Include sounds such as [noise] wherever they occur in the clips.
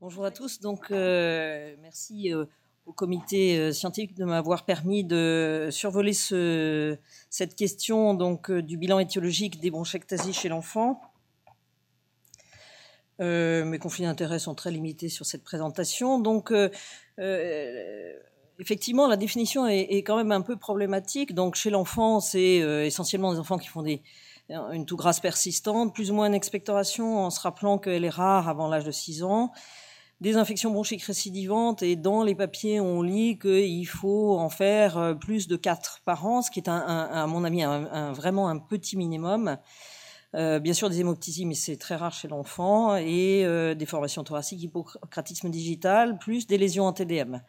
Bonjour à tous. Donc, euh, merci euh, au comité euh, scientifique de m'avoir permis de survoler ce, cette question donc du bilan étiologique des bronchectasies chez l'enfant. mes conflits d'intérêts sont très limités sur cette présentation. Donc, effectivement, la définition est, quand même un peu problématique. Donc, chez l'enfant, c'est essentiellement des enfants qui font des une toux grasse persistante, plus ou moins une expectoration en se rappelant qu'elle est rare avant l'âge de 6 ans des infections bronchiques récidivantes et dans les papiers on lit qu'il faut en faire euh, plus de 4 par an, ce qui est un, à mon avis un, vraiment un petit minimum. Euh, bien sûr des hémoptysies, mais c'est très rare chez l'enfant, et euh, des formations thoraciques, hypocratisme digital, plus des lésions en TDM.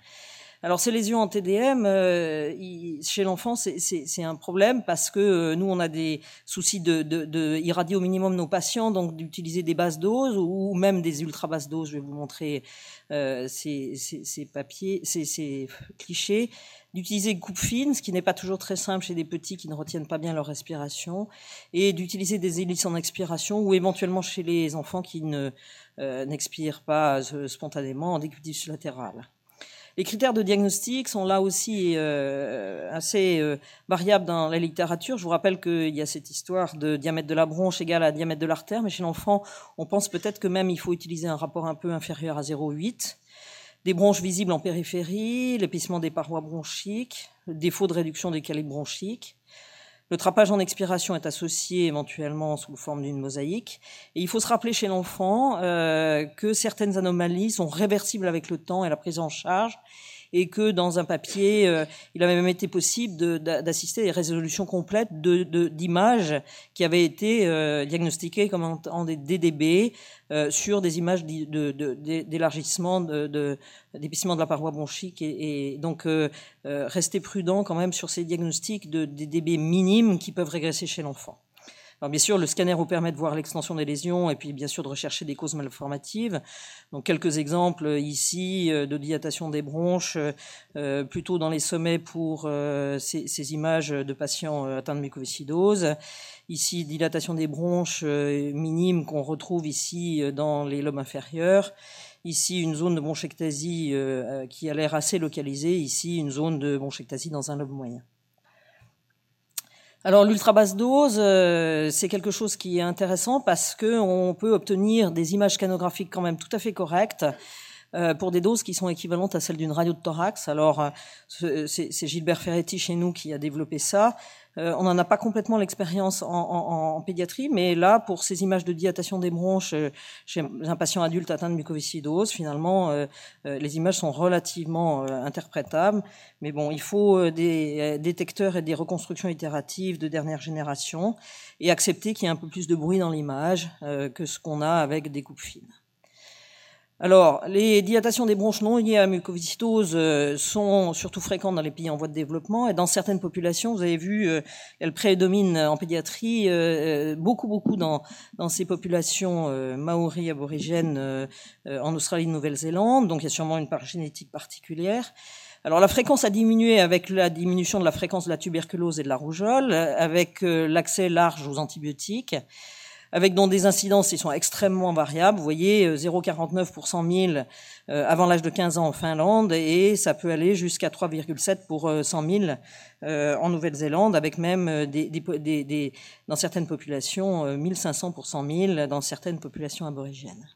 Alors ces lésions en TDM, euh, chez l'enfant, c'est un problème parce que euh, nous, on a des soucis de, de, de, irradier au minimum nos patients, donc d'utiliser des basses doses ou même des ultra basses doses. Je vais vous montrer euh, ces, ces, ces, papiers, ces, ces clichés d'utiliser coupe fine, ce qui n'est pas toujours très simple chez des petits qui ne retiennent pas bien leur respiration, et d'utiliser des hélices en expiration ou éventuellement chez les enfants qui ne euh, n'expirent pas spontanément en décubitus latéral. Les critères de diagnostic sont là aussi euh, assez euh, variables dans la littérature. Je vous rappelle qu'il y a cette histoire de diamètre de la bronche égale à diamètre de l'artère, mais chez l'enfant, on pense peut-être que même il faut utiliser un rapport un peu inférieur à 0,8. Des bronches visibles en périphérie, l'épaissement des parois bronchiques, défaut de réduction des calibres bronchiques, le trapage en expiration est associé éventuellement sous forme d'une mosaïque. Il faut se rappeler chez l'enfant euh, que certaines anomalies sont réversibles avec le temps et la prise en charge et que dans un papier, euh, il avait même été possible d'assister à des résolutions complètes d'images qui avaient été euh, diagnostiquées comme en, des DDB euh, sur des images d'élargissement, de, d'épaississement de, la paroi bronchique. Et, et donc, rester prudent quand même sur ces diagnostics de DDB minimes qui peuvent régresser chez l'enfant. Alors bien sûr, le scanner vous permet de voir l'extension des lésions et puis bien sûr de rechercher des causes malformatives. Donc quelques exemples ici euh, de dilatation des bronches, euh, plutôt dans les sommets pour euh, ces, ces, images de patients atteints de mucoviscidose. Ici, dilatation des bronches minimes qu'on retrouve ici dans les lobes inférieurs. Ici, une zone de bronchectasie qui a l'air assez localisée. Ici, une zone de bronchectasie dans un lobe moyen. Alors l'ultra basse dose, euh, c'est quelque chose qui est intéressant parce que on peut obtenir des images scanographiques quand même tout à fait correctes euh, pour des doses qui sont équivalentes à celles d'une radio de thorax. Alors euh, c'est Gilbert Ferretti chez nous qui a développé ça. Euh, on n'en a pas complètement l'expérience en, pédiatrie, mais là, pour ces images de dilatation des bronches euh, chez un patient adulte atteint de mucoviscidose, finalement, euh, les images sont relativement interprétables. Mais bon, il faut des détecteurs et des reconstructions itératives de dernière génération et accepter qu'il y ait un peu plus de bruit dans l'image que ce qu'on a avec des coupes fines. Alors, les dilatations des bronches non liées à la euh, sont surtout fréquentes dans les pays en voie de développement et dans certaines populations, vous avez vu, euh, elles prédominent en pédiatrie euh, beaucoup, beaucoup dans, dans ces populations maoris aborigènes en Australie et Nouvelle-Zélande, donc il y a sûrement une part génétique particulière. Alors la fréquence a diminué avec la diminution de la fréquence de la tuberculose et de la rougeole, avec l'accès large aux antibiotiques avec dans des incidences qui sont extrêmement variables. Vous voyez, 0,49 euh, pour 100 000 euh, avant l'âge de 15 ans en Finlande, et ça peut aller jusqu'à 3,7 pour 100 euh, 000 en Nouvelle-Zélande, avec même des, des, des, dans certaines populations 1500 pour 100 000 dans certaines populations aborigènes.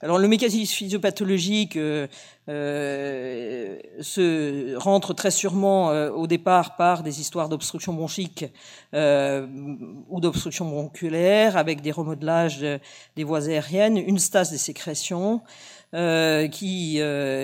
Alors le mécanisme physiopathologique euh, euh, se rentre très sûrement euh, au départ par des histoires d'obstruction bronchique ou d'obstruction bronchulaire avec des remodelages des voies aériennes, une stase des sécrétions qui,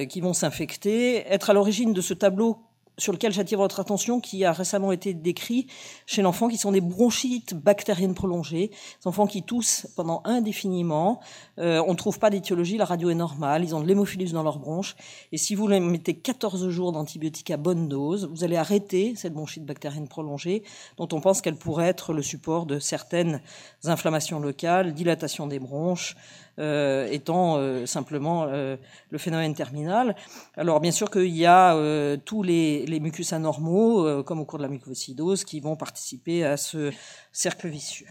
qui vont s'infecter, être à l'origine de ce tableau sur lequel j'attire votre attention, qui a récemment été décrit chez l'enfant, qui sont des bronchites bactériennes prolongées, des enfants qui toussent pendant indéfiniment. Euh, on ne trouve pas d'étiologie, la radio est normale, ils ont de l'hémophilus dans leurs bronches. Et si vous les mettez 14 jours d'antibiotiques à bonne dose, vous allez arrêter cette bronchite bactérienne prolongée, dont on pense qu'elle pourrait être le support de certaines inflammations locales, dilatation des bronches, euh, étant euh, simplement le phénomène terminal. Alors bien sûr qu'il y a tous les, les, mucus anormaux, comme au cours de la mucoviscidose, qui vont participer à ce cercle vicieux.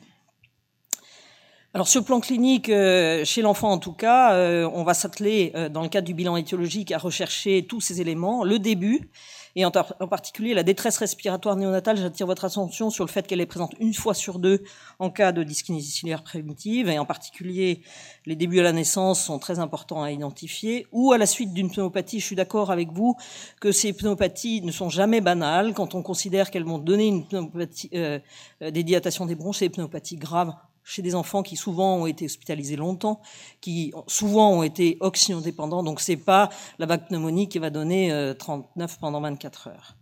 Alors sur le plan clinique, euh, chez l'enfant en tout cas, euh, on va s'atteler euh, dans le cadre du bilan étiologique à rechercher tous ces éléments. Le début, et en, particulier la détresse respiratoire néonatale, j'attire votre attention sur le fait qu'elle est présente une fois sur deux en cas de dyskinésie ciliaire primitive, et en particulier les débuts à la naissance sont très importants à identifier, ou à la suite d'une pneumopathie, je suis d'accord avec vous que ces pneumopathies ne sont jamais banales. Quand on considère qu'elles vont donner une pneumopathie, des dilatations des bronches, ces pneumopathies graves chez des enfants qui souvent ont été hospitalisés longtemps, qui souvent ont été oxydodépendants. Donc c'est pas la vague pneumonique qui va donner 39 euh, pendant 24 heures.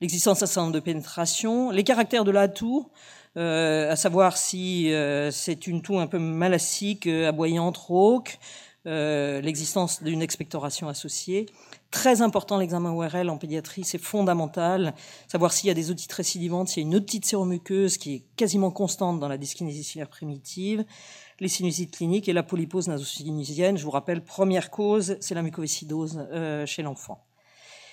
L'existence d'un certain de pénétration, les caractères de la toux, euh, à savoir si euh, c'est une toux un peu malassique, aboyante, rauque, l'existence d'une expectoration associée, Très important l'examen ORL en pédiatrie, c'est fondamental. Savoir s'il y a des otites récidivantes, s'il y a une otite séromuqueuse qui est quasiment constante dans la dyskinésie ciliaire primitive, les sinusites cliniques et la polypose nasosinusienne. Je vous rappelle, première cause, c'est la mucoviscidose euh, chez l'enfant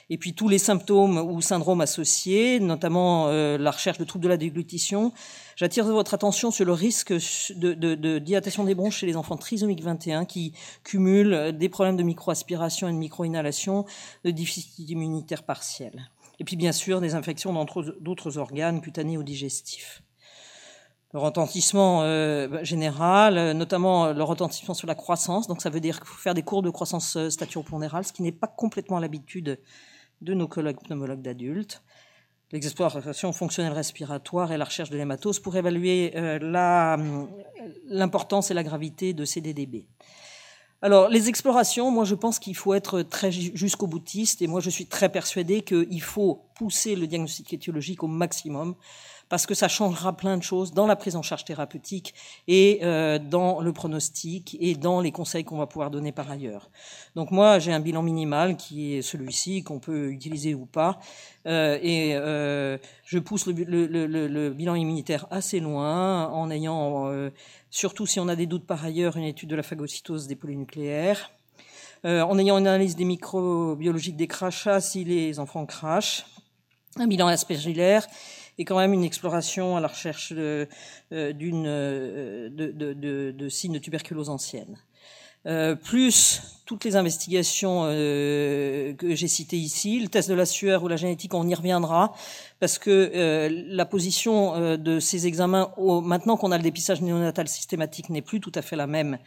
et puis tous les symptômes ou syndromes associés, notamment euh, la recherche de troubles de la déglutition. J'attire votre attention sur le risque de, dilatation des bronches chez les enfants trisomiques 21 qui cumulent des problèmes de microaspiration et de microinhalation, de déficit immunitaire partiel. Et puis bien sûr des infections d'autres organes cutanés ou digestifs. Le retentissement euh, général, notamment le retentissement sur la croissance, donc ça veut dire faire des cours de croissance euh, staturo-pondérale, ce qui n'est pas complètement l'habitude de nos collègues pneumologues d'adultes, l'exploration fonctionnelle respiratoire et la recherche de l'hématose pour évaluer euh, l'importance et la gravité de ces DDB. Alors, les explorations, moi je pense qu'il faut être très jusqu'au boutiste et moi je suis très persuadé qu'il faut pousser le diagnostic étiologique au maximum parce que ça changera plein de choses dans la prise en charge thérapeutique et euh, dans le pronostic et dans les conseils qu'on va pouvoir donner par ailleurs. Donc moi, j'ai un bilan minimal qui est celui-ci, qu'on peut utiliser ou pas, euh, et euh, je pousse le, le, le, le, bilan immunitaire assez loin en ayant, euh, surtout si on a des doutes par ailleurs, une étude de la phagocytose des polynucléaires. Euh, en ayant une analyse des microbiologiques des crachats si les enfants crachent, un bilan aspergilaire et quand même une exploration à la recherche de, euh, d'une, euh, de, de, de, signes de tuberculose ancienne. Euh, plus toutes les investigations que j'ai citées ici, le test de la sueur ou la génétique, on y reviendra, parce que la position de ces examens, au, maintenant qu'on a le dépistage néonatal systématique, n'est plus tout à fait la même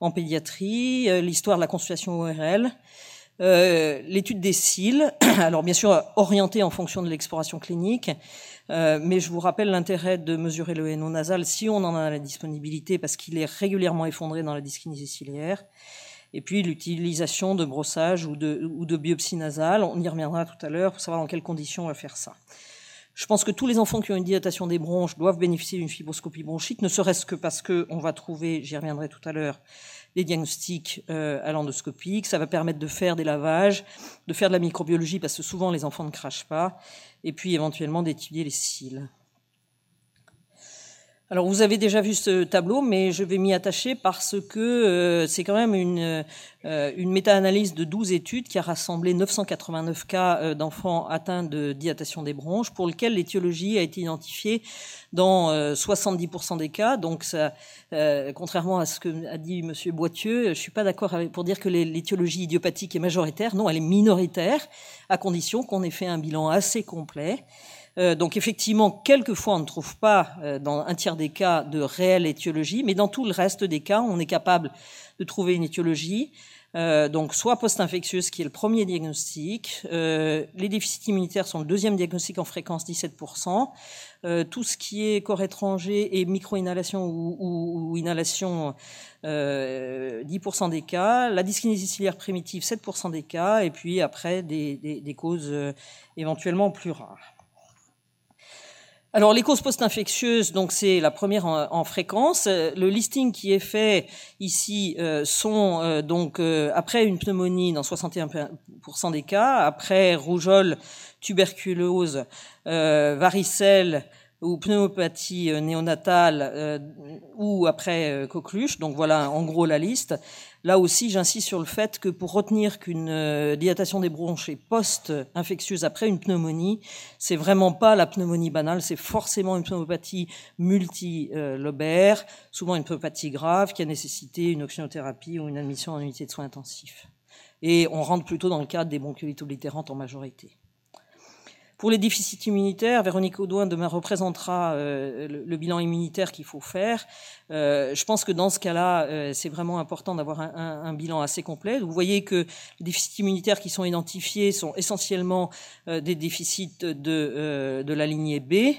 en pédiatrie. L'histoire de la consultation ORL, euh, l'étude des cils, [clears throat] alors bien sûr orientée en fonction de l'exploration clinique, euh, mais je vous rappelle l'intérêt de mesurer le NO nasal si on en a la disponibilité, parce qu'il est régulièrement effondré dans la dyskinésie ciliaire. Et puis l'utilisation de brossage ou de, ou de biopsie nasale, on y reviendra tout à l'heure pour savoir dans quelles conditions on va faire ça. Je pense que tous les enfants qui ont une dilatation des bronches doivent bénéficier d'une fibroscopie bronchique, ne serait-ce que parce que on va trouver, j'y reviendrai tout à l'heure, des diagnostics euh, à l'endoscopie, ça va permettre de faire des lavages, de faire de la microbiologie, parce que souvent les enfants ne crachent pas, et puis éventuellement d'étudier les cils. Alors vous avez déjà vu ce tableau, mais je vais m'y attacher parce que euh, c'est quand même une, euh, méta-analyse de 12 études qui a rassemblé 989 cas euh, d'enfants atteints de dilatation des bronches, pour lequel l'étiologie a été identifiée dans 70% des cas. Donc contrairement à ce que a dit Monsieur Boitieux, je suis pas d'accord pour dire que l'étiologie idiopathique est majoritaire. Non, elle est minoritaire, à condition qu'on ait fait un bilan assez complet. Euh, donc effectivement, quelquefois, on ne trouve pas, euh, dans un tiers des cas, de réelle étiologie, mais dans tout le reste des cas, on est capable de trouver une étiologie. Euh, donc soit post-infectieuse, qui est le premier diagnostic. les déficits immunitaires sont le deuxième diagnostic en fréquence, 17%. tout ce qui est corps étranger et micro-inhalation ou, inhalation, 10% des cas. La dyskinésie ciliaire primitive, 7% des cas. Et puis après, des, des causes éventuellement plus rares. Alors les causes post-infectieuses, donc c'est la première en, fréquence. Le listing qui est fait ici euh, sont euh, donc euh, après une pneumonie dans 61% des cas, après rougeole, tuberculose, varicelle, ou pneumopathie euh, néonatale euh, ou après euh, coqueluche. Donc voilà en gros la liste. Là aussi, j'insiste sur le fait que pour retenir qu'une dilatation des bronches est post-infectieuse après une pneumonie, c'est vraiment pas la pneumonie banale, c'est forcément une pneumopathie multilobaire, souvent une pneumopathie grave qui a nécessité une oxynothérapie ou une admission en unité de soins intensifs. Et on rentre plutôt dans le cadre des bronchiolites oblitérantes en majorité. Pour les déficits immunitaires, Véronique Audouin demain représentera euh, le, bilan immunitaire qu'il faut faire. Euh, je pense que dans ce cas-là, euh, c'est vraiment important d'avoir un, bilan assez complet. Vous voyez que les déficits immunitaires qui sont identifiés sont essentiellement des déficits de, de la lignée B.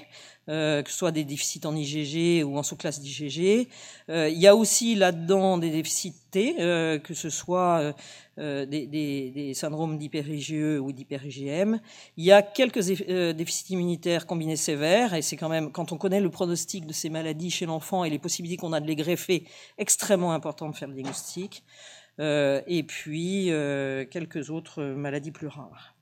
Euh, que ce soit des déficits en IgG ou en sous-classe d'IgG. Euh, il y a aussi là-dedans des déficits T, euh, que ce soit des, des, des, syndromes d'hyper-IgE ou d'hyper-IgM. Il y a quelques déficits immunitaires combinés sévères, et c'est quand même, quand on connaît le pronostic de ces maladies chez l'enfant et les possibilités qu'on a de les greffer, extrêmement important de faire le diagnostic. et puis quelques autres maladies plus rares.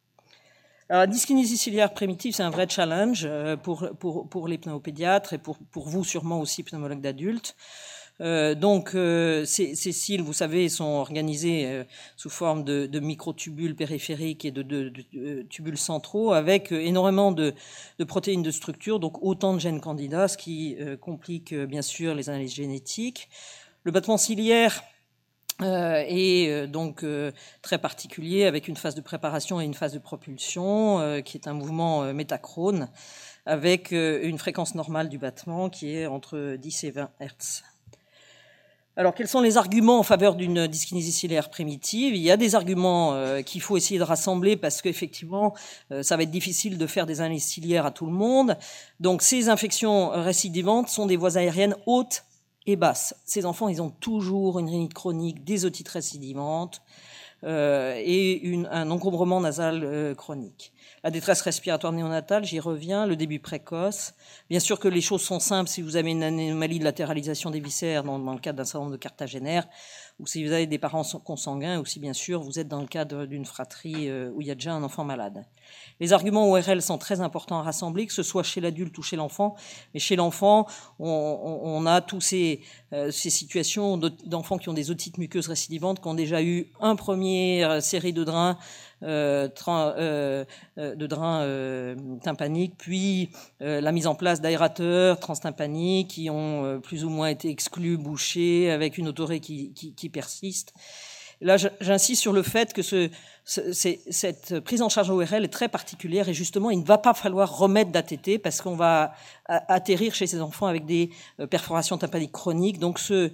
Alors, la dyskinésie ciliaire primitive, c'est un vrai challenge euh, pour, pour, pour les pneumopédiatres et pour, pour vous sûrement aussi pneumologues d'adultes. Euh, donc, euh, ces, ces, cils, vous savez, sont organisés euh, sous forme de, de microtubules périphériques et de, de, de, tubules centraux avec énormément de, protéines de structure, donc autant de gènes candidats, ce qui complique bien sûr les analyses génétiques. Le battement ciliaire, euh, et euh, donc euh, très particulier avec une phase de préparation et une phase de propulsion qui est un mouvement métachrone avec une fréquence normale du battement qui est entre 10 et 20 Hertz. Alors, quels sont les arguments en faveur d'une dyskinésie ciliaire primitive? Il y a des arguments qu'il faut essayer de rassembler parce qu'effectivement, ça va être difficile de faire des analyses ciliaires à tout le monde. Donc, ces infections récidivantes sont des voies aériennes hautes et basse. Ces enfants, ils ont toujours une rhinite chronique, des otites récidivantes euh, et une, un encombrement nasal euh, chronique. La détresse respiratoire néonatale, j'y reviens, le début précoce. Bien sûr que les choses sont simples si vous avez une anomalie de latéralisation des viscères dans, le cadre d'un syndrome de cartagénaire, ou si vous avez des parents consanguins, ou si bien sûr vous êtes dans le cadre d'une fratrie euh, où il y a déjà un enfant malade. Les arguments ORL sont très importants à rassembler, que ce soit chez l'adulte ou chez l'enfant. Mais chez l'enfant, on, a tous ces, euh, situations d'enfants qui ont des otites muqueuses récidivantes, qui ont déjà eu un première série de drains euh, euh, euh, de drains euh, tympaniques, puis la mise en place d'aérateurs transtympaniques qui ont plus ou moins été exclus, bouchés, avec une qui, qui persiste. Là, j'insiste sur le fait que ce, cette prise en charge ORL est très particulière et justement, il ne va pas falloir remettre d'ATT parce qu'on va atterrir chez ces enfants avec des euh, perforations tympaniques chroniques. Donc, euh,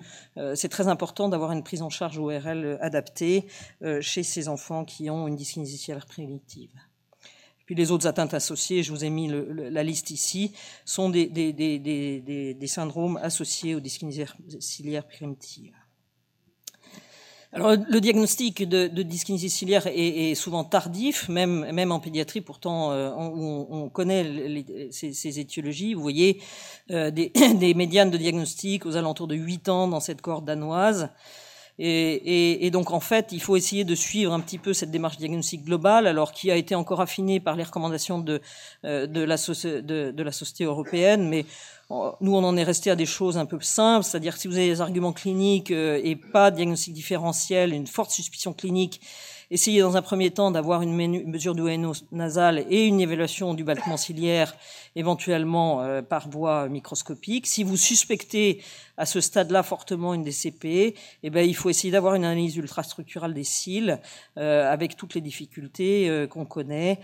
c'est très important d'avoir une prise en charge ORL adaptée euh, chez ces enfants qui ont une dyskinésie ciliaire primitive. Puis les autres atteintes associées, je vous ai mis la liste ici, sont des, des, des, des syndromes associés aux dyskinésie ciliaires primitives. Alors, le diagnostic de, de dyskinésie ciliaire est, est, souvent tardif, même, même en pédiatrie. Pourtant, euh, on, on, connaît les, ces, ces, étiologies. Vous voyez euh, des, [coughs] des, médianes de diagnostic aux alentours de 8 ans dans cette cohorte danoise. Et, et, et, donc, en fait, il faut essayer de suivre un petit peu cette démarche diagnostique globale, alors qui a été encore affinée par les recommandations de, euh, de, la, de, la Société européenne. Mais nous, on en est resté à des choses un peu simples, c'est-à-dire si vous avez des arguments cliniques euh, et pas de diagnostic différentiel, une forte suspicion clinique, Essayez dans un premier temps d'avoir une mesure du NO nasal et une évaluation du battement ciliaire, éventuellement euh, par voie microscopique. Si vous suspectez à ce stade-là fortement une DCP, eh ben, il faut essayer d'avoir une analyse ultrastructurale des cils euh, avec toutes les difficultés euh, qu'on connaît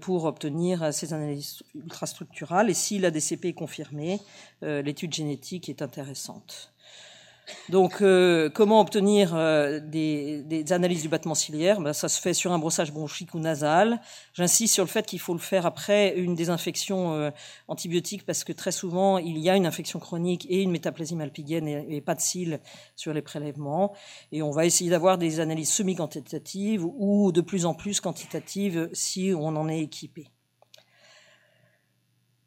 pour obtenir ces analyses ultrastructurales. Et si la DCP est confirmée, l'étude génétique est intéressante. Donc, euh, comment obtenir euh, des, analyses du battement ciliaire? Ben, Ça se fait sur un brossage bronchique ou nasal. J'insiste sur le fait qu'il faut le faire après une désinfection euh, antibiotique parce que très souvent, il y a une infection chronique et une métaplasie malpighienne et, et pas de cils sur les prélèvements. Et on va essayer d'avoir des analyses semi-quantitatives ou de plus en plus quantitatives si on en est équipé.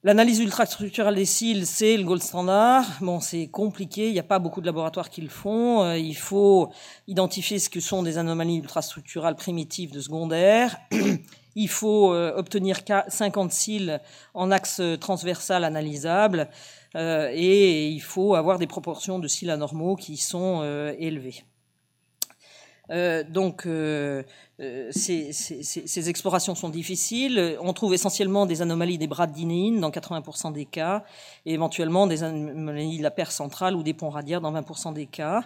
L'analyse ultrastructurale des cils, c'est le gold standard. Bon, c'est compliqué, il n'y a pas beaucoup de laboratoires qui le font. Euh, il faut identifier ce que sont des anomalies ultrastructurales primitives de secondaire. [clears throat] il faut obtenir 50 cils en axe transversal analysable et il faut avoir des proportions de cils anormaux qui sont élevées. Donc, ces, ces, explorations sont difficiles. On trouve essentiellement des anomalies des bras de dans 80% des cas, et éventuellement des anomalies de la paire centrale ou des ponts radiaires dans 20% des cas.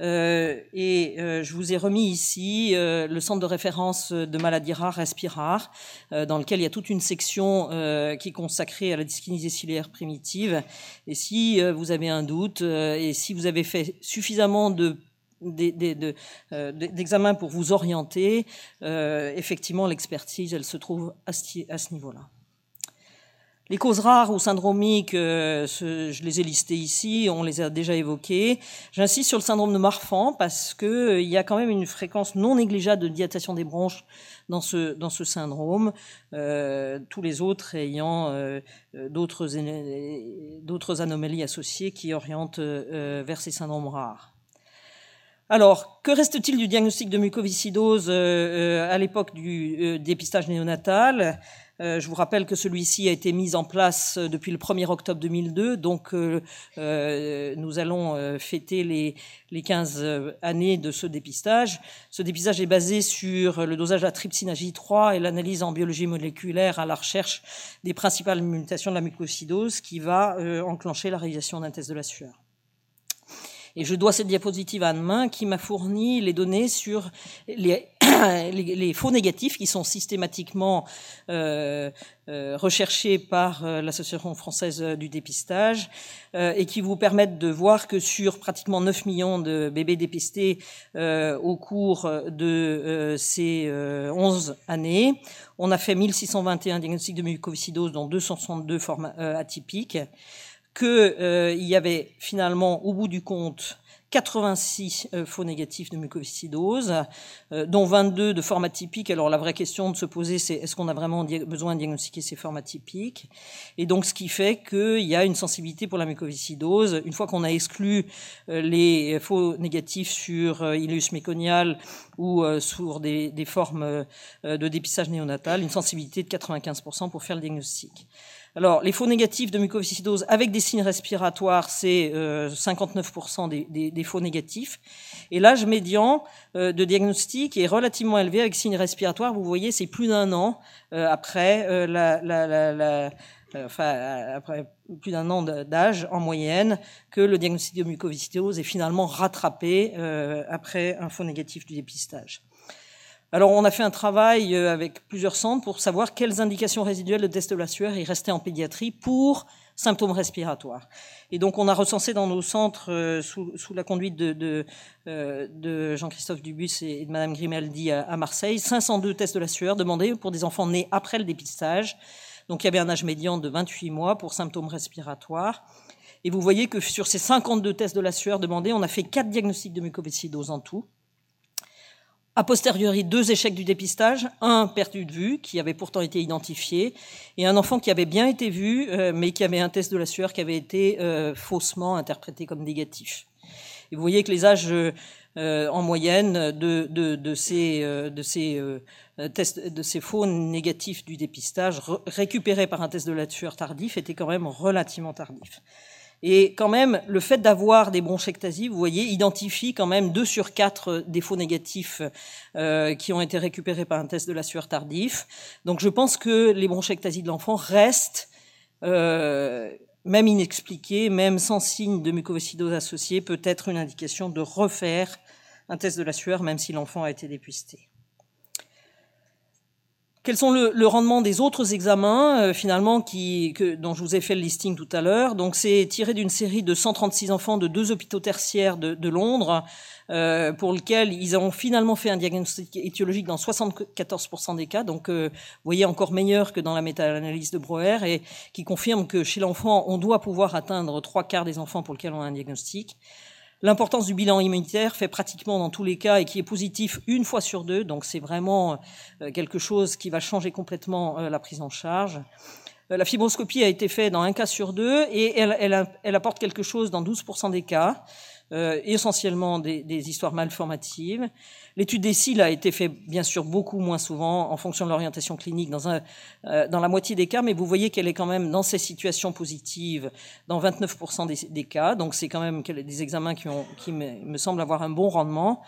Euh, et euh, je vous ai remis ici euh, le centre de référence de maladies rares, respirares, dans lequel il y a toute une section qui est consacrée à la dyskinésie ciliaire primitive. Et si vous avez un doute et si vous avez fait suffisamment de d'examens pour vous orienter, effectivement, l'expertise, elle se trouve à ce niveau-là. Les causes rares ou syndromiques, euh, je les ai listées ici, on les a déjà évoquées. J'insiste sur le syndrome de Marfan parce que euh, il y a quand même une fréquence non négligeable de dilatation des bronches dans ce syndrome. Euh, tous les autres ayant d'autres anomalies associées qui orientent vers ces syndromes rares. Alors, que reste-t-il du diagnostic de mucoviscidose à l'époque du dépistage néonatal? Euh, je vous rappelle que celui-ci a été mis en place euh, depuis le 1er octobre 2002, donc euh, nous allons fêter les, les 15 années de ce dépistage. Ce dépistage est basé sur le dosage la trypsine J3 et l'analyse en biologie moléculaire à la recherche des principales mutations de la mucosidose qui va enclencher la réalisation d'un test de la sueur. Et je dois cette diapositive à Anne-Main qui m'a fourni les données sur les [coughs] faux négatifs qui sont systématiquement euh, euh, recherchés par euh, l'Association française du dépistage et qui vous permettent de voir que sur pratiquement 9 millions de bébés dépistés au cours de ces 11 années, on a fait 1621 diagnostics de mucoviscidose, dont 262 formes atypiques, qu'il y avait finalement, au bout du compte, 86 euh, faux négatifs de mucoviscidose, euh, dont 22 de forme atypique. Alors la vraie question de se poser, c'est est-ce qu'on a vraiment besoin de diagnostiquer ces formes atypiques? Et donc ce qui fait qu'il y a une sensibilité pour la mucoviscidose. Une fois qu'on a exclu euh, les faux négatifs sur ileus méconial ou sur des, des formes de dépistage néonatal, une sensibilité de 95% pour faire le diagnostic. Alors, les faux négatifs de mucoviscidose avec des signes respiratoires, c'est 59% euh, des, faux négatifs. Et l'âge médian euh, de diagnostic est relativement élevé avec signes respiratoires. Vous voyez, c'est plus d'un an euh, après la, après plus d'un an d'âge en moyenne, que le diagnostic de mucoviscidose est finalement rattrapé après un faux négatif du dépistage. Alors, on a fait un travail euh, avec plusieurs centres pour savoir quelles indications résiduelles de test de la sueur il restait en pédiatrie pour symptômes respiratoires. Et donc, on a recensé dans nos centres, euh, sous, la conduite de, euh, de, Jean-Christophe Dubus et de Madame Grimaldi à, Marseille, 502 tests de la sueur demandés pour des enfants nés après le dépistage. Donc, il y avait un âge médian de 28 mois pour symptômes respiratoires. Et vous voyez que sur ces 52 tests de la sueur demandés, on a fait quatre diagnostics de mucoviscidose en tout. A posteriori, deux échecs du dépistage, un perdu de vue, qui avait pourtant été identifié, et un enfant qui avait bien été vu, euh, mais qui avait un test de la sueur qui avait été euh, faussement interprété comme négatif. Et vous voyez que les âges euh, en moyenne de, ces, de ces faux négatifs du dépistage récupérés par un test de la sueur tardif étaient quand même relativement tardifs. Et quand même, le fait d'avoir des bronchectasies, vous voyez, identifie quand même deux sur quatre défauts négatifs euh, qui ont été récupérés par un test de la sueur tardif. Donc je pense que les bronchectasies de l'enfant restent, euh, même inexpliquées, même sans signe de mucoviscidose associée, peut-être une indication de refaire un test de la sueur, même si l'enfant a été dépisté. Quels sont le, le, rendement des autres examens euh, finalement qui, que, dont je vous ai fait le listing tout à l'heure Donc c'est tiré d'une série de 136 enfants de deux hôpitaux tertiaires de, de Londres euh, pour lequel ils ont finalement fait un diagnostic étiologique dans 74% des cas, donc euh, vous voyez encore meilleur que dans la méta-analyse de Broer et qui confirme que chez l'enfant on doit pouvoir atteindre trois quarts des enfants pour lesquels on a un diagnostic. L'importance du bilan immunitaire fait pratiquement dans tous les cas et qui est positif une fois sur deux, donc c'est vraiment euh, quelque chose qui va changer complètement euh, la prise en charge. Euh, la fibroscopie a été faite dans un cas sur deux et elle, apporte quelque chose dans 12% des cas. Euh, essentiellement des, des, histoires malformatives. L'étude des cils a été faite bien sûr beaucoup moins souvent en fonction de l'orientation clinique dans, un, euh, dans la moitié des cas, mais vous voyez qu'elle est quand même dans ces situations positives dans 29% des, des, cas. Donc c'est quand même des examens qui, ont, qui me, me semblent avoir un bon rendement.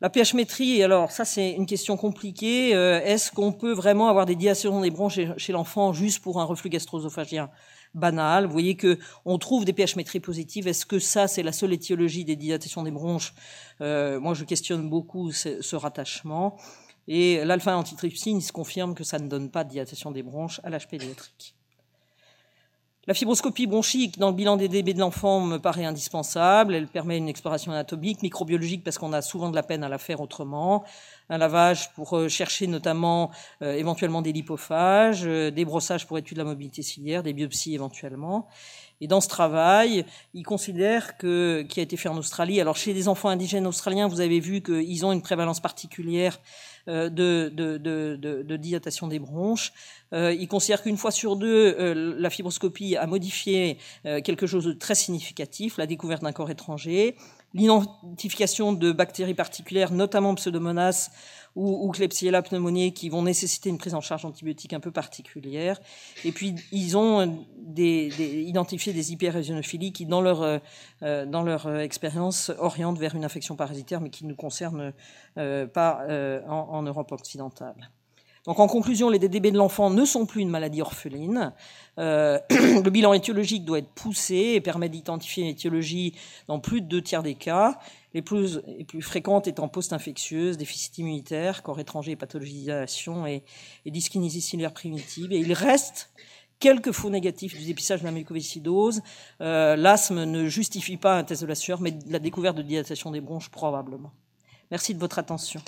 La pH-métrie, alors ça c'est une question compliquée. Euh, est-ce qu'on peut vraiment avoir des dilations des bronches chez, l'enfant juste pour un reflux gastro-œsophagien banal Vous voyez que on trouve des pH-métries positives. Est-ce que ça c'est la seule étiologie des dilatations des bronches? Euh, Moi je questionne beaucoup ce, ce rattachement. Et l'alpha-antitrypsine, il se confirme que ça ne donne pas de dilatation des bronches à l'âge pédiatrique. La fibroscopie bronchique dans le bilan des DB de l'enfant me paraît indispensable. Elle permet une exploration anatomique, microbiologique parce qu'on a souvent de la peine à la faire autrement. Un lavage pour euh, chercher notamment euh, éventuellement des lipophages, euh, des brossages pour étude de la mobilité ciliaire, des biopsies éventuellement. Et dans ce travail, il considère que, qui a été fait en Australie, alors chez les enfants indigènes australiens, vous avez vu qu'ils ont une prévalence particulière de, de, de, de, dilatation des bronches. Euh, il considère qu'une fois sur deux, euh, la fibroscopie a modifié euh, quelque chose de très significatif, la découverte d'un corps étranger, l'identification de bactéries particulières, notamment Pseudomonas ou, ou Klebsiella pneumoniae, qui vont nécessiter une prise en charge antibiotique un peu particulière. Et puis, ils ont des, des, identifié des hyperrhésionophilie qui, dans leur, euh, leur expérience, orientent vers une infection parasitaire, mais qui ne nous concerne euh, pas euh, en Europe occidentale. Donc en conclusion, les DDB de l'enfant ne sont plus une maladie orpheline. Euh, [clears throat] le bilan étiologique doit être poussé et permet d'identifier une étiologie dans plus de deux tiers des cas, les plus, fréquentes étant post-infectieuses, déficit immunitaire, corps étranger, pathologisation et, et dyskinésie ciliaire primitive. Et il reste quelques faux négatifs du dépistage de la mucoviscidose. Euh, L'asthme ne justifie pas un test de la sueur, mais la découverte de dilatation des bronches probablement. Merci de votre attention.